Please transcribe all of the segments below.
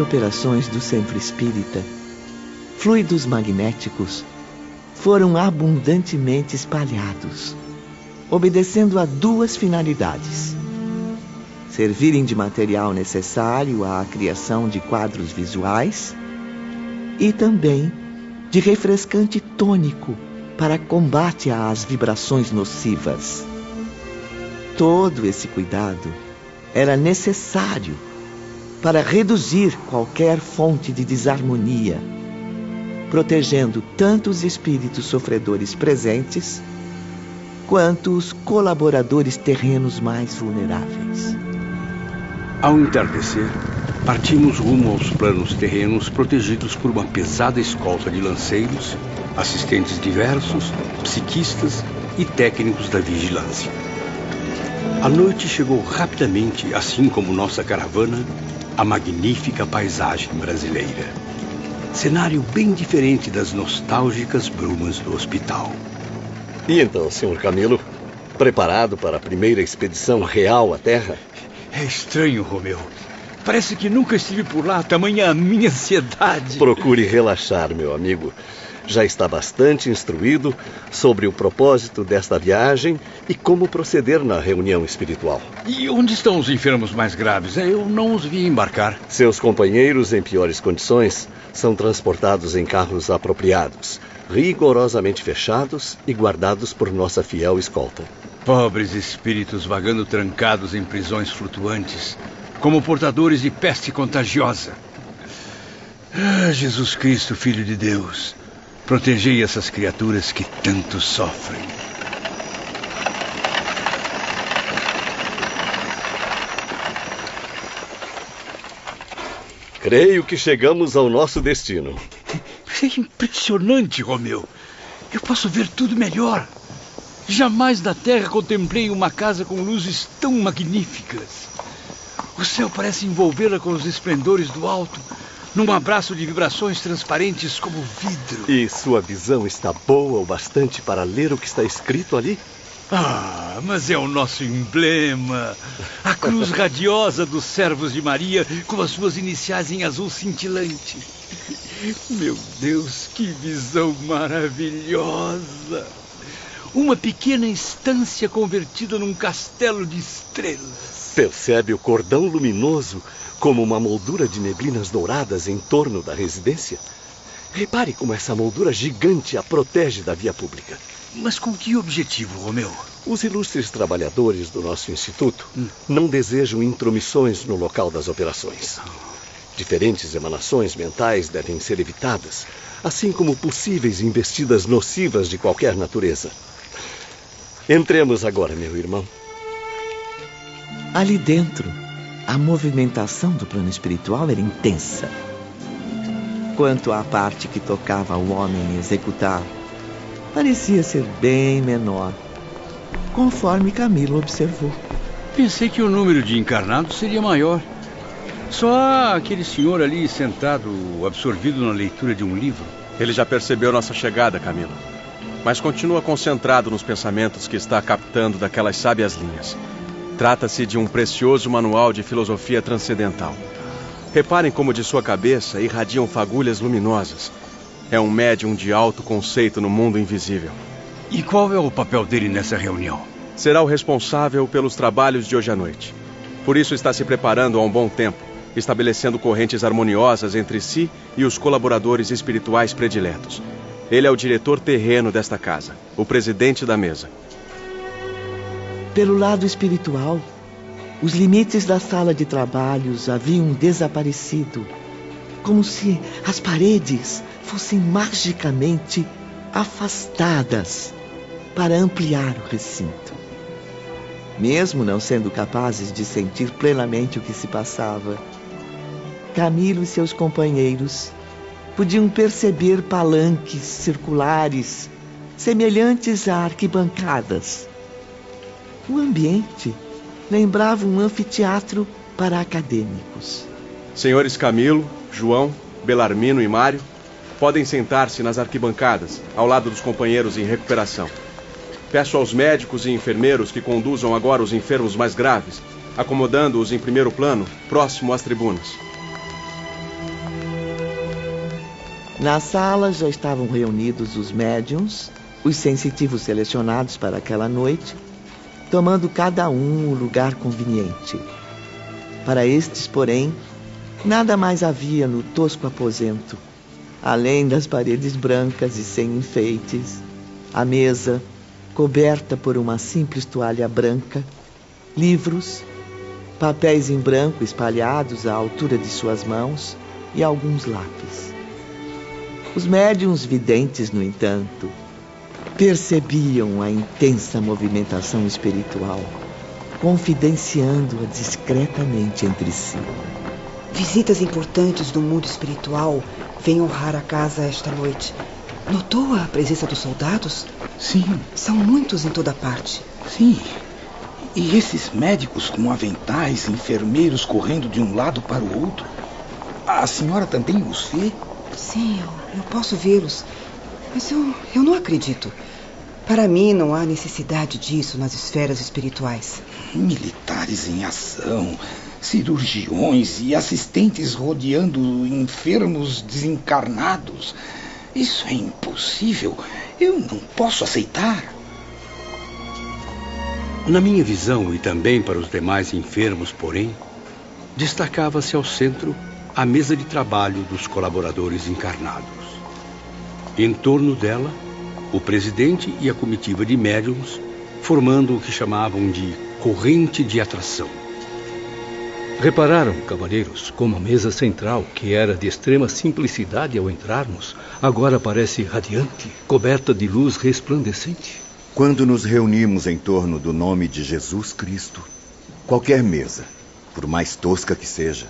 De operações do Centro Espírita, fluidos magnéticos foram abundantemente espalhados, obedecendo a duas finalidades: servirem de material necessário à criação de quadros visuais e também de refrescante tônico para combate às vibrações nocivas. Todo esse cuidado era necessário para reduzir qualquer fonte de desarmonia, protegendo tanto os espíritos sofredores presentes quanto os colaboradores terrenos mais vulneráveis. Ao entardecer, partimos rumo aos planos terrenos protegidos por uma pesada escolta de lanceiros, assistentes diversos, psiquistas e técnicos da vigilância. A noite chegou rapidamente, assim como nossa caravana, a magnífica paisagem brasileira. Cenário bem diferente das nostálgicas brumas do hospital. E então, senhor Camilo, preparado para a primeira expedição real à Terra? É estranho, Romeu. Parece que nunca estive por lá, tamanha a minha ansiedade. Procure relaxar, meu amigo já está bastante instruído sobre o propósito desta viagem e como proceder na reunião espiritual. E onde estão os enfermos mais graves? Eu não os vi embarcar. Seus companheiros, em piores condições, são transportados em carros apropriados, rigorosamente fechados e guardados por nossa fiel escolta. Pobres espíritos vagando trancados em prisões flutuantes, como portadores de peste contagiosa. Ah, Jesus Cristo, Filho de Deus, Protegei essas criaturas que tanto sofrem. Creio que chegamos ao nosso destino. É impressionante, Romeu. Eu posso ver tudo melhor. Jamais na Terra contemplei uma casa com luzes tão magníficas. O céu parece envolvê-la com os esplendores do alto, num abraço de vibrações transparentes como vidro. E sua visão está boa o bastante para ler o que está escrito ali? Ah, mas é o nosso emblema. A cruz radiosa dos servos de Maria com as suas iniciais em azul cintilante. Meu Deus, que visão maravilhosa! Uma pequena estância convertida num castelo de estrelas. Percebe o cordão luminoso como uma moldura de neblinas douradas em torno da residência. Repare como essa moldura gigante a protege da via pública. Mas com que objetivo, Romeu? Os ilustres trabalhadores do nosso instituto hum. não desejam intromissões no local das operações. Diferentes emanações mentais devem ser evitadas, assim como possíveis investidas nocivas de qualquer natureza. Entremos agora, meu irmão. Ali dentro, a movimentação do plano espiritual era intensa. Quanto à parte que tocava ao homem executar, parecia ser bem menor, conforme Camilo observou. Pensei que o número de encarnados seria maior. Só aquele senhor ali sentado, absorvido na leitura de um livro. Ele já percebeu nossa chegada, Camilo. Mas continua concentrado nos pensamentos que está captando daquelas sábias linhas. Trata-se de um precioso manual de filosofia transcendental. Reparem como de sua cabeça irradiam fagulhas luminosas. É um médium de alto conceito no mundo invisível. E qual é o papel dele nessa reunião? Será o responsável pelos trabalhos de hoje à noite. Por isso está se preparando há um bom tempo, estabelecendo correntes harmoniosas entre si e os colaboradores espirituais prediletos. Ele é o diretor terreno desta casa, o presidente da mesa. Pelo lado espiritual, os limites da sala de trabalhos haviam desaparecido, como se as paredes fossem magicamente afastadas para ampliar o recinto. Mesmo não sendo capazes de sentir plenamente o que se passava, Camilo e seus companheiros podiam perceber palanques circulares semelhantes a arquibancadas o ambiente lembrava um anfiteatro para acadêmicos. Senhores Camilo, João, Belarmino e Mário podem sentar-se nas arquibancadas, ao lado dos companheiros em recuperação. Peço aos médicos e enfermeiros que conduzam agora os enfermos mais graves, acomodando-os em primeiro plano, próximo às tribunas. Na sala já estavam reunidos os médiums, os sensitivos selecionados para aquela noite, tomando cada um o lugar conveniente. Para estes, porém, nada mais havia no tosco aposento, além das paredes brancas e sem enfeites, a mesa, coberta por uma simples toalha branca, livros, papéis em branco espalhados à altura de suas mãos e alguns lápis. Os médiums videntes, no entanto, percebiam a intensa movimentação espiritual, confidenciando-a discretamente entre si. Visitas importantes do mundo espiritual vêm honrar a casa esta noite. Notou a presença dos soldados? Sim. São muitos em toda parte. Sim. E esses médicos com aventais, enfermeiros correndo de um lado para o outro. A senhora também os vê? Sim, eu, eu posso vê-los. Mas eu, eu não acredito. Para mim, não há necessidade disso nas esferas espirituais. Militares em ação, cirurgiões e assistentes rodeando enfermos desencarnados. Isso é impossível. Eu não posso aceitar. Na minha visão e também para os demais enfermos, porém, destacava-se ao centro a mesa de trabalho dos colaboradores encarnados. Em torno dela, o presidente e a comitiva de médiums, formando o que chamavam de corrente de atração. Repararam, cavalheiros, como a mesa central, que era de extrema simplicidade ao entrarmos, agora parece radiante, coberta de luz resplandecente? Quando nos reunimos em torno do nome de Jesus Cristo, qualquer mesa, por mais tosca que seja,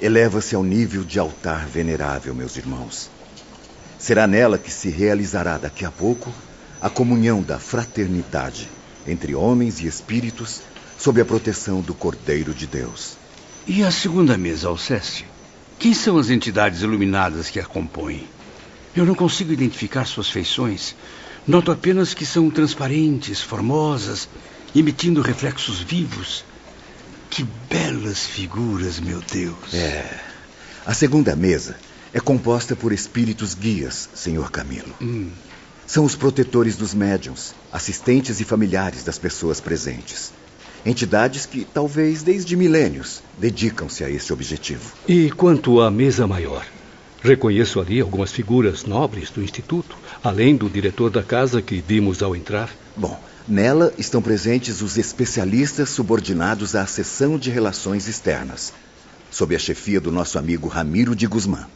eleva-se ao nível de altar venerável, meus irmãos. Será nela que se realizará daqui a pouco a comunhão da fraternidade entre homens e espíritos sob a proteção do Cordeiro de Deus. E a segunda mesa, Alceste? Quem são as entidades iluminadas que a compõem? Eu não consigo identificar suas feições. Noto apenas que são transparentes, formosas, emitindo reflexos vivos. Que belas figuras, meu Deus. É. A segunda mesa é composta por espíritos guias, senhor Camilo. Hum. São os protetores dos médiums, assistentes e familiares das pessoas presentes. Entidades que, talvez desde milênios, dedicam-se a esse objetivo. E quanto à mesa maior? Reconheço ali algumas figuras nobres do Instituto, além do diretor da casa que vimos ao entrar. Bom, nela estão presentes os especialistas subordinados à seção de relações externas, sob a chefia do nosso amigo Ramiro de Guzmán.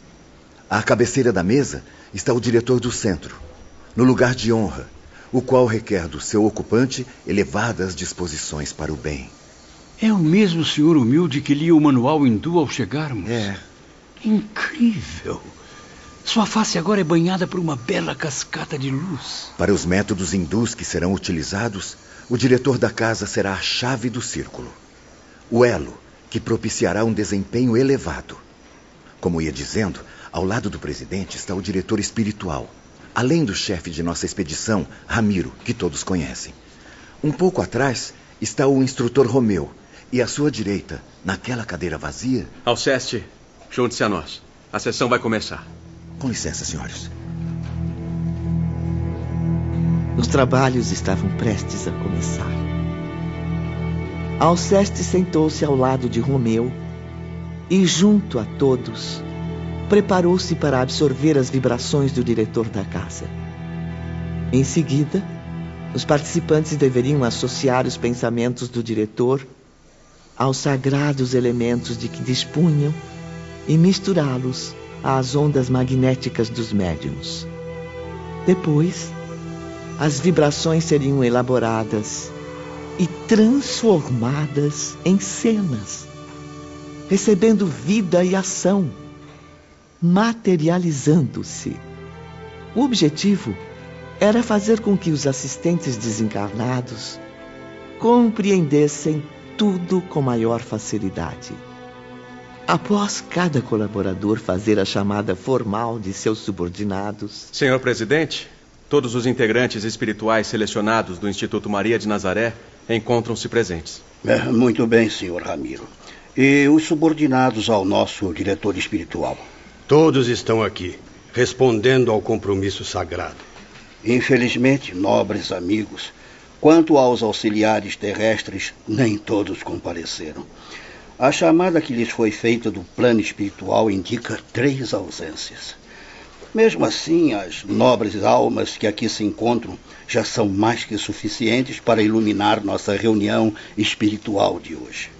À cabeceira da mesa está o diretor do centro, no lugar de honra, o qual requer do seu ocupante elevadas disposições para o bem. É o mesmo senhor humilde que lia o manual hindu ao chegarmos? É. Incrível! Sua face agora é banhada por uma bela cascata de luz. Para os métodos hindus que serão utilizados, o diretor da casa será a chave do círculo. O elo que propiciará um desempenho elevado. Como ia dizendo, ao lado do presidente está o diretor espiritual, além do chefe de nossa expedição, Ramiro, que todos conhecem. Um pouco atrás está o instrutor Romeu, e à sua direita, naquela cadeira vazia. Alceste, junte-se a nós. A sessão vai começar. Com licença, senhores. Os trabalhos estavam prestes a começar. Alceste sentou-se ao lado de Romeu e, junto a todos, preparou-se para absorver as vibrações do diretor da casa. Em seguida, os participantes deveriam associar os pensamentos do diretor aos sagrados elementos de que dispunham e misturá-los às ondas magnéticas dos médiums. Depois, as vibrações seriam elaboradas e transformadas em cenas, recebendo vida e ação, materializando-se. O objetivo era fazer com que os assistentes desencarnados compreendessem tudo com maior facilidade. Após cada colaborador fazer a chamada formal de seus subordinados. Senhor presidente, todos os integrantes espirituais selecionados do Instituto Maria de Nazaré encontram-se presentes. É, muito bem, senhor Ramiro. E os subordinados ao nosso diretor espiritual? Todos estão aqui. respondendo ao compromisso sagrado. Infelizmente, nobres amigos, quanto aos auxiliares terrestres, nem todos compareceram. A chamada que lhes foi feita do plano espiritual indica três ausências. Mesmo assim, as nobres almas que aqui se encontram já são mais que suficientes para iluminar nossa reunião espiritual de hoje.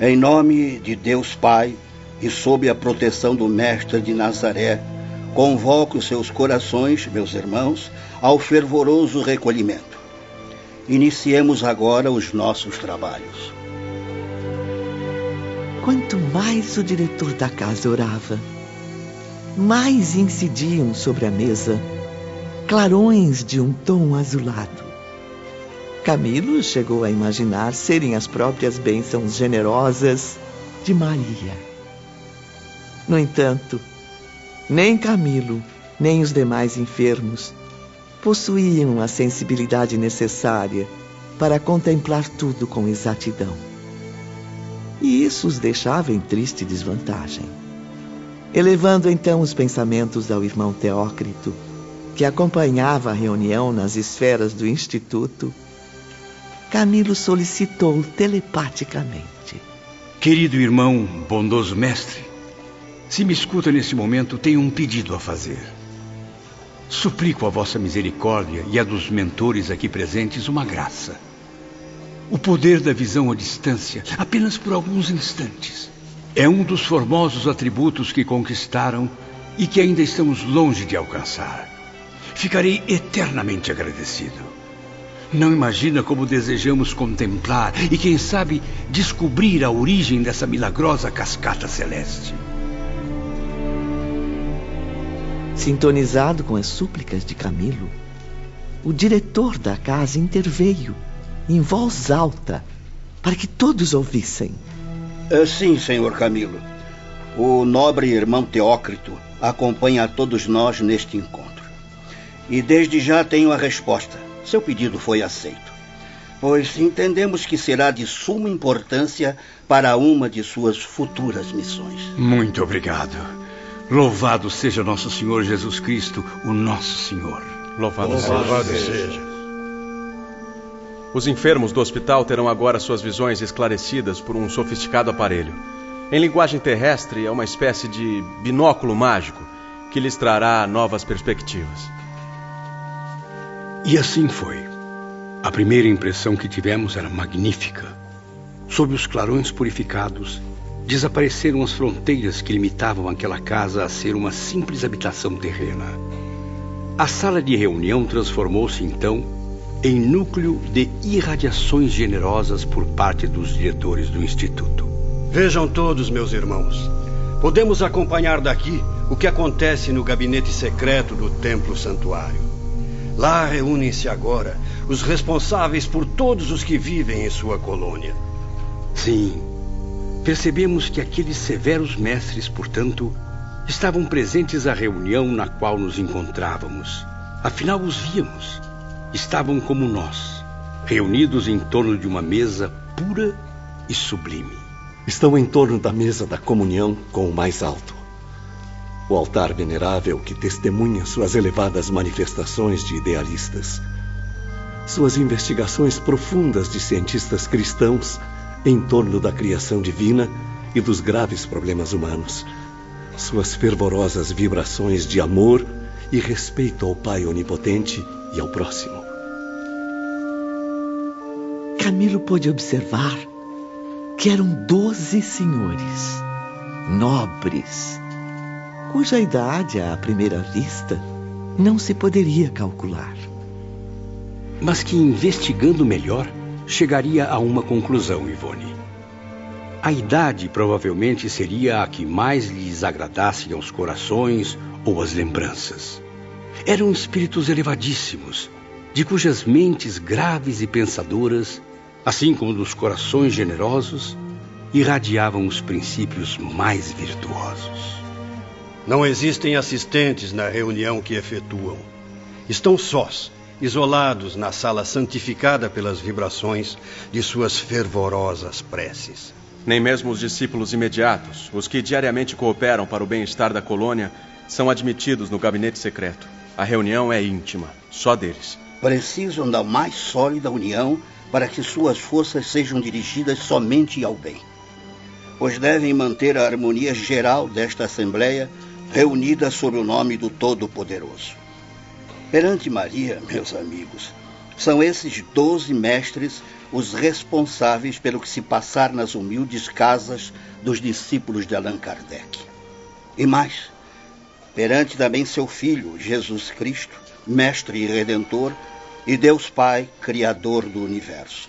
Em nome de Deus Pai e sob a proteção do Mestre de Nazaré, convoco seus corações, meus irmãos, ao fervoroso recolhimento. Iniciemos agora os nossos trabalhos. Quanto mais o diretor da casa orava, mais incidiam sobre a mesa clarões de um tom azulado. Camilo chegou a imaginar serem as próprias bênçãos generosas de Maria. No entanto, nem Camilo, nem os demais enfermos possuíam a sensibilidade necessária para contemplar tudo com exatidão e isso os deixava em triste desvantagem. Elevando então os pensamentos ao irmão Teócrito, que acompanhava a reunião nas esferas do Instituto, Camilo solicitou telepaticamente: Querido irmão, bondoso mestre, se me escuta nesse momento, tenho um pedido a fazer. Suplico a vossa misericórdia e a dos mentores aqui presentes uma graça o poder da visão à distância, apenas por alguns instantes, é um dos formosos atributos que conquistaram e que ainda estamos longe de alcançar. Ficarei eternamente agradecido. Não imagina como desejamos contemplar e, quem sabe, descobrir a origem dessa milagrosa cascata celeste. Sintonizado com as súplicas de Camilo, o diretor da casa interveio em voz alta, para que todos ouvissem. Eh, sim, senhor Camilo. O nobre irmão Teócrito acompanha a todos nós neste encontro. E desde já tenho a resposta. Seu pedido foi aceito. Pois entendemos que será de suma importância para uma de suas futuras missões. Muito obrigado. Louvado seja nosso Senhor Jesus Cristo, o nosso Senhor. Louvado, Louvado seja. seja. Os enfermos do hospital terão agora suas visões esclarecidas por um sofisticado aparelho. Em linguagem terrestre, é uma espécie de binóculo mágico que lhes trará novas perspectivas. E assim foi. A primeira impressão que tivemos era magnífica. Sob os clarões purificados, desapareceram as fronteiras que limitavam aquela casa a ser uma simples habitação terrena. A sala de reunião transformou-se então em núcleo de irradiações generosas por parte dos diretores do Instituto. Vejam todos, meus irmãos. Podemos acompanhar daqui o que acontece no gabinete secreto do Templo Santuário. Lá reúnem-se agora os responsáveis por todos os que vivem em sua colônia. Sim, percebemos que aqueles severos mestres, portanto, estavam presentes à reunião na qual nos encontrávamos. Afinal, os víamos estavam como nós, reunidos em torno de uma mesa pura e sublime. Estão em torno da mesa da comunhão com o mais alto. O altar venerável que testemunha suas elevadas manifestações de idealistas. Suas investigações profundas de cientistas cristãos em torno da criação divina e dos graves problemas humanos. Suas fervorosas vibrações de amor e respeito ao Pai Onipotente e ao próximo. Camilo pôde observar que eram doze senhores, nobres, cuja idade, à primeira vista, não se poderia calcular. Mas que, investigando melhor, chegaria a uma conclusão, Ivone. A idade provavelmente seria a que mais lhes agradasse aos corações ou às lembranças. Eram espíritos elevadíssimos, de cujas mentes graves e pensadoras, assim como dos corações generosos, irradiavam os princípios mais virtuosos. Não existem assistentes na reunião que efetuam. Estão sós, isolados na sala santificada pelas vibrações de suas fervorosas preces. Nem mesmo os discípulos imediatos, os que diariamente cooperam para o bem-estar da colônia, São admitidos no gabinete secreto. A reunião é íntima, só deles. Precisam da mais sólida união para que suas forças sejam dirigidas somente ao bem. Pois devem manter a harmonia geral desta Assembleia reunida sob o nome do Todo-Poderoso. Perante Maria, meus amigos, são esses doze mestres os responsáveis pelo que se passar nas humildes casas dos discípulos de Allan Kardec. E mais, perante também seu Filho, Jesus Cristo, Mestre e Redentor, e Deus Pai, Criador do universo.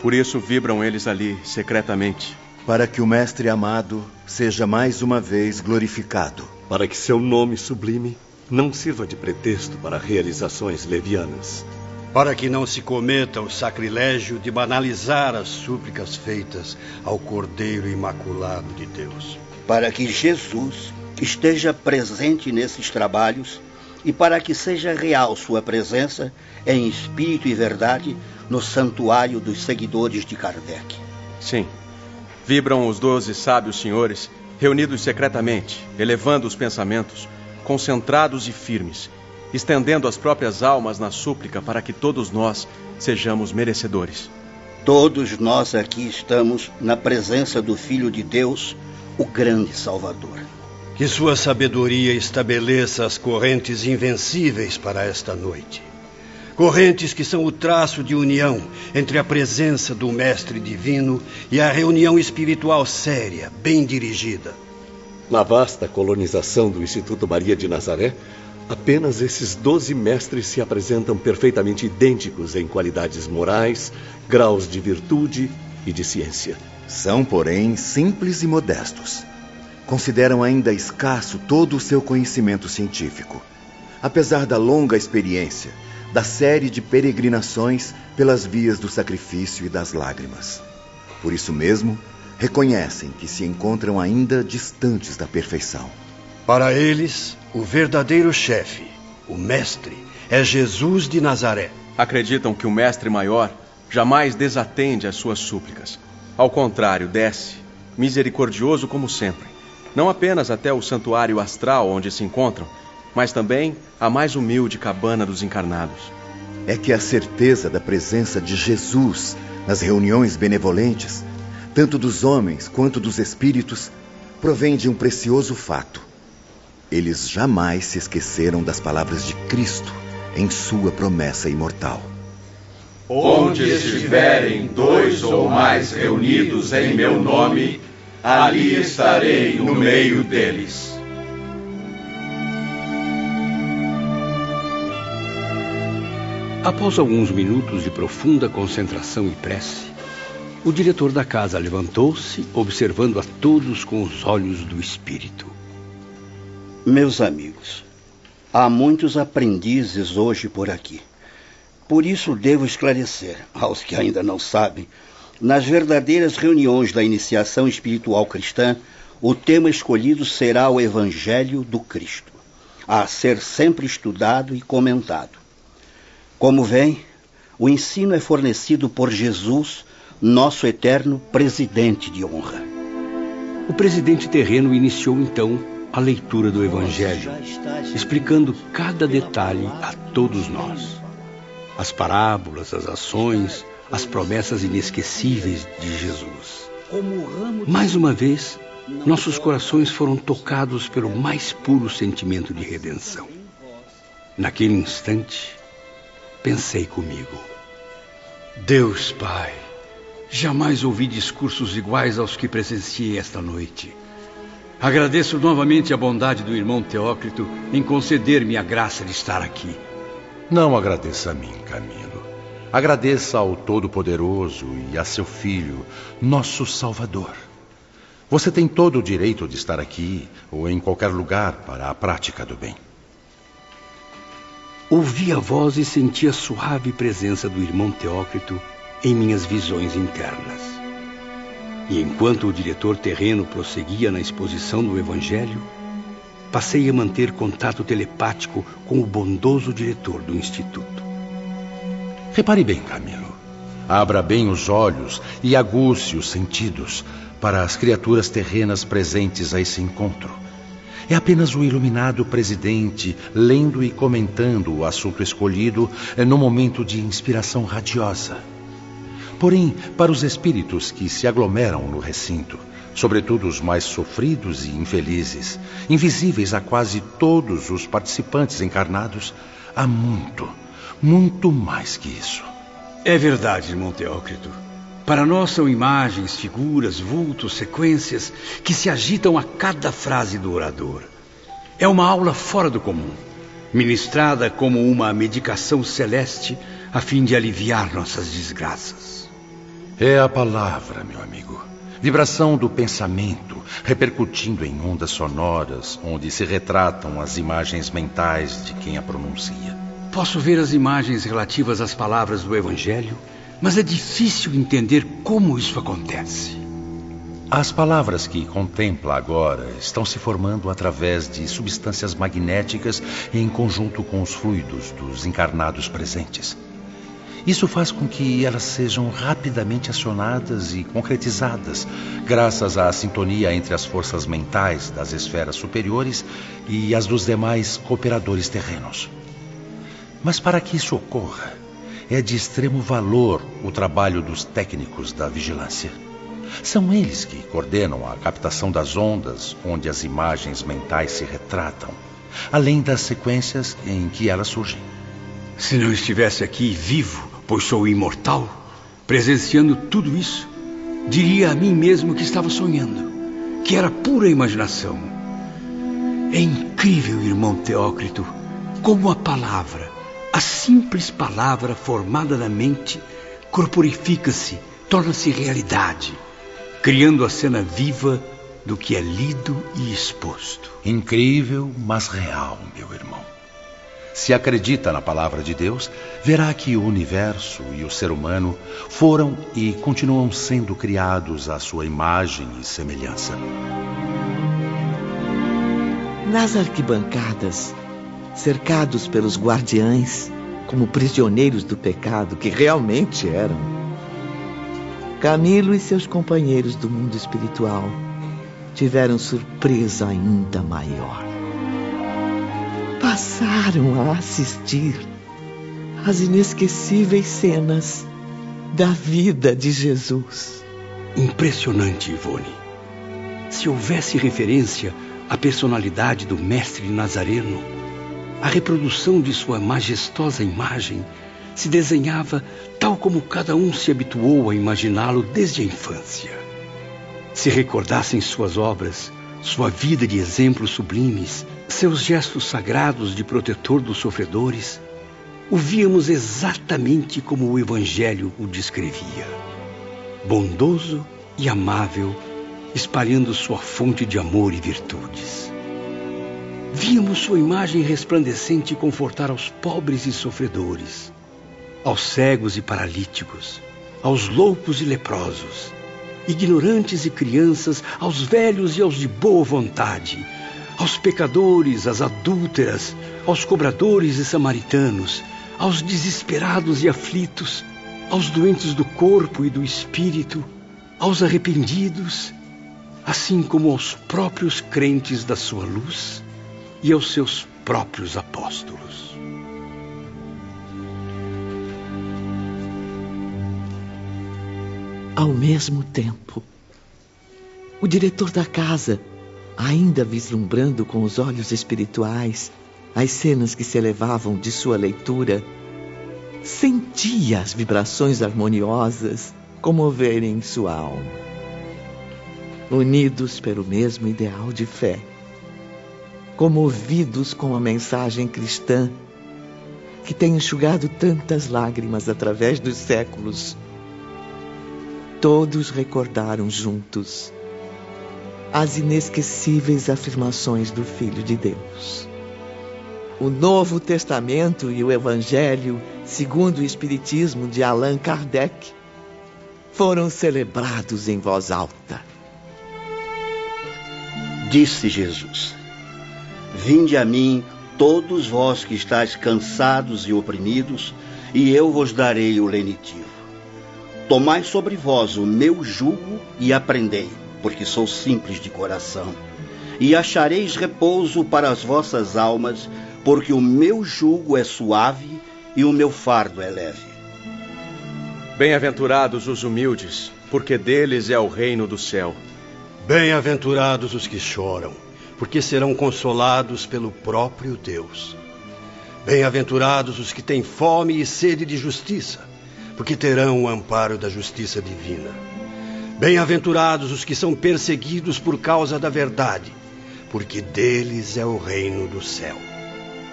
Por isso vibram eles ali, secretamente. Para que o Mestre amado seja mais uma vez glorificado. Para que seu nome sublime não sirva de pretexto para realizações levianas para que não se cometa o sacrilégio de banalizar as súplicas feitas ao Cordeiro Imaculado de Deus. Para que Jesus esteja presente nesses trabalhos e para que seja real sua presença em espírito e verdade no santuário dos seguidores de Kardec. Sim. Vibram os doze sábios senhores, reunidos secretamente, elevando os pensamentos, concentrados e firmes estendendo as próprias almas na súplica para que todos nós sejamos merecedores. Todos nós aqui estamos na presença do Filho de Deus, o grande Salvador. Que Sua sabedoria estabeleça as correntes invencíveis para esta noite. Correntes que são o traço de união entre a presença do Mestre Divino e a reunião espiritual séria, bem dirigida. Na vasta colonização do Instituto Maria de Nazaré, Apenas esses doze mestres se apresentam perfeitamente idênticos em qualidades morais, graus de virtude e de ciência. São, porém, simples e modestos. Consideram ainda escasso todo o seu conhecimento científico. Apesar da longa experiência, da série de peregrinações pelas vias do sacrifício e das lágrimas. Por isso mesmo, reconhecem que se encontram ainda distantes da perfeição. Para eles, o verdadeiro chefe, o mestre, é Jesus de Nazaré. Acreditam que o mestre maior jamais desatende às suas súplicas. Ao contrário, desce, misericordioso como sempre, não apenas até o santuário astral onde se encontram, mas também a mais humilde cabana dos encarnados. É que a certeza da presença de Jesus nas reuniões benevolentes, tanto dos homens quanto dos espíritos, provém de um precioso fato eles jamais se esqueceram das palavras de Cristo em sua promessa imortal. Onde estiverem dois ou mais reunidos em meu nome, ali estarei no meio deles. Após alguns minutos de profunda concentração e prece, o diretor da casa levantou-se, observando a todos com os olhos do espírito. Meus amigos, há muitos aprendizes hoje por aqui. Por isso devo esclarecer aos que ainda não sabem, nas verdadeiras reuniões da iniciação espiritual cristã, o tema escolhido será o Evangelho do Cristo, a ser sempre estudado e comentado. Como vem, o ensino é fornecido por Jesus, nosso eterno presidente de honra. O presidente terreno iniciou então a leitura do Evangelho, explicando cada detalhe a todos nós. As parábolas, as ações, as promessas inesquecíveis de Jesus. Mais uma vez, nossos corações foram tocados pelo mais puro sentimento de redenção. Naquele instante, pensei comigo: Deus Pai, jamais ouvi discursos iguais aos que presenciei esta noite. Agradeço novamente a bondade do irmão Teócrito em conceder-me a graça de estar aqui. Não agradeça a mim, Camilo. Agradeça ao Todo-Poderoso e a seu Filho, nosso Salvador. Você tem todo o direito de estar aqui ou em qualquer lugar para a prática do bem. Ouvi a voz e senti a suave presença do irmão Teócrito em minhas visões internas. E enquanto o diretor terreno prosseguia na exposição do Evangelho, passei a manter contato telepático com o bondoso diretor do Instituto. Repare bem, Camilo. Abra bem os olhos e aguce os sentidos para as criaturas terrenas presentes a esse encontro. É apenas o iluminado presidente lendo e comentando o assunto escolhido no momento de inspiração radiosa. Porém, para os espíritos que se aglomeram no recinto, sobretudo os mais sofridos e infelizes, invisíveis a quase todos os participantes encarnados, há muito, muito mais que isso. É verdade, irmão Teócrito. Para nós são imagens, figuras, vultos, sequências que se agitam a cada frase do orador. É uma aula fora do comum, ministrada como uma medicação celeste a fim de aliviar nossas desgraças. É a palavra, meu amigo. Vibração do pensamento, repercutindo em ondas sonoras, onde se retratam as imagens mentais de quem a pronuncia. Posso ver as imagens relativas às palavras do Evangelho, mas é difícil entender como isso acontece. As palavras que contempla agora estão se formando através de substâncias magnéticas em conjunto com os fluidos dos encarnados presentes. Isso faz com que elas sejam rapidamente acionadas e concretizadas, graças à sintonia entre as forças mentais das esferas superiores e as dos demais cooperadores terrenos. Mas para que isso ocorra, é de extremo valor o trabalho dos técnicos da vigilância. São eles que coordenam a captação das ondas onde as imagens mentais se retratam, além das sequências em que elas surgem. Se não estivesse aqui vivo, pois sou imortal, presenciando tudo isso, diria a mim mesmo que estava sonhando, que era pura imaginação. É incrível, irmão Teócrito, como a palavra, a simples palavra formada na mente, corporifica-se, torna-se realidade criando a cena viva do que é lido e exposto. Incrível, mas real, meu irmão. Se acredita na palavra de Deus, verá que o universo e o ser humano foram e continuam sendo criados à sua imagem e semelhança. Nas arquibancadas, cercados pelos guardiães, como prisioneiros do pecado que realmente eram, Camilo e seus companheiros do mundo espiritual tiveram surpresa ainda maior. Passaram a assistir às inesquecíveis cenas da vida de Jesus. Impressionante, Ivone. Se houvesse referência à personalidade do Mestre Nazareno, a reprodução de sua majestosa imagem se desenhava tal como cada um se habituou a imaginá-lo desde a infância. Se recordassem suas obras, sua vida de exemplos sublimes, seus gestos sagrados de protetor dos sofredores, o víamos exatamente como o Evangelho o descrevia. Bondoso e amável, espalhando sua fonte de amor e virtudes. Víamos sua imagem resplandecente confortar aos pobres e sofredores, aos cegos e paralíticos, aos loucos e leprosos, ignorantes e crianças, aos velhos e aos de boa vontade, aos pecadores, às adúlteras, aos cobradores e samaritanos, aos desesperados e aflitos, aos doentes do corpo e do espírito, aos arrependidos, assim como aos próprios crentes da sua luz e aos seus próprios apóstolos. Ao mesmo tempo, o diretor da casa, ainda vislumbrando com os olhos espirituais as cenas que se elevavam de sua leitura, sentia as vibrações harmoniosas comoverem sua alma. Unidos pelo mesmo ideal de fé, comovidos com a mensagem cristã que tem enxugado tantas lágrimas através dos séculos, todos recordaram juntos as inesquecíveis afirmações do Filho de Deus. O Novo Testamento e o Evangelho, segundo o Espiritismo de Allan Kardec, foram celebrados em voz alta. Disse Jesus: Vinde a mim, todos vós que estáis cansados e oprimidos, e eu vos darei o lenitivo. Tomai sobre vós o meu jugo e aprendei, porque sou simples de coração, e achareis repouso para as vossas almas, porque o meu jugo é suave e o meu fardo é leve. Bem-aventurados os humildes, porque deles é o reino do céu. Bem-aventurados os que choram, porque serão consolados pelo próprio Deus. Bem-aventurados os que têm fome e sede de justiça, porque terão o amparo da justiça divina. Bem-aventurados os que são perseguidos por causa da verdade, porque deles é o reino do céu.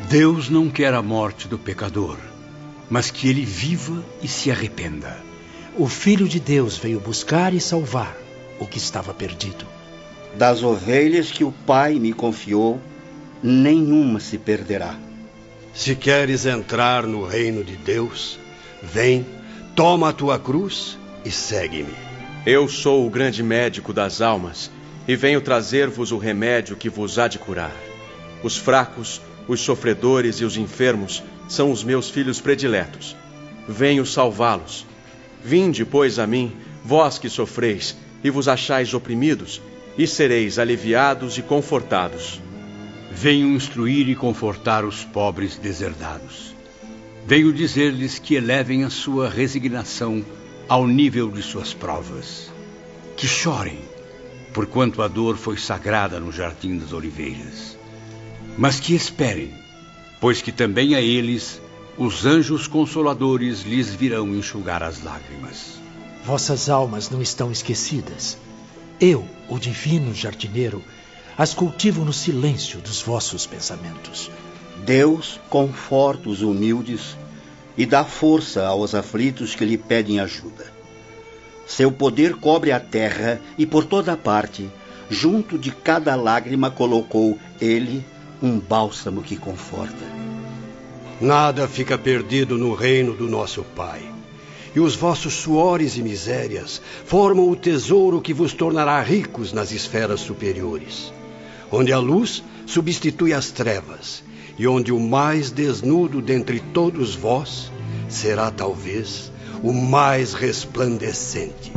Deus não quer a morte do pecador, mas que ele viva e se arrependa. O Filho de Deus veio buscar e salvar o que estava perdido. Das ovelhas que o Pai me confiou, nenhuma se perderá. Se queres entrar no reino de Deus, vem, toma a tua cruz e segue-me. Eu sou o grande médico das almas e venho trazer-vos o remédio que vos há de curar. Os fracos, os sofredores e os enfermos são os meus filhos prediletos. Venho salvá-los. Vinde, pois, a mim, vós que sofreis e vos achais oprimidos, e sereis aliviados e confortados. Venho instruir e confortar os pobres deserdados. Venho dizer-lhes que elevem a sua resignação ao nível de suas provas. Que chorem, porquanto a dor foi sagrada no jardim das oliveiras. Mas que esperem, pois que também a eles os anjos consoladores lhes virão enxugar as lágrimas. Vossas almas não estão esquecidas. Eu, o divino jardineiro, as cultivo no silêncio dos vossos pensamentos. Deus conforta os humildes e dá força aos aflitos que lhe pedem ajuda. Seu poder cobre a terra e por toda parte, junto de cada lágrima colocou ele um bálsamo que conforta. Nada fica perdido no reino do nosso Pai. E os vossos suores e misérias formam o tesouro que vos tornará ricos nas esferas superiores, onde a luz substitui as trevas e onde o mais desnudo dentre todos vós será talvez o mais resplandecente.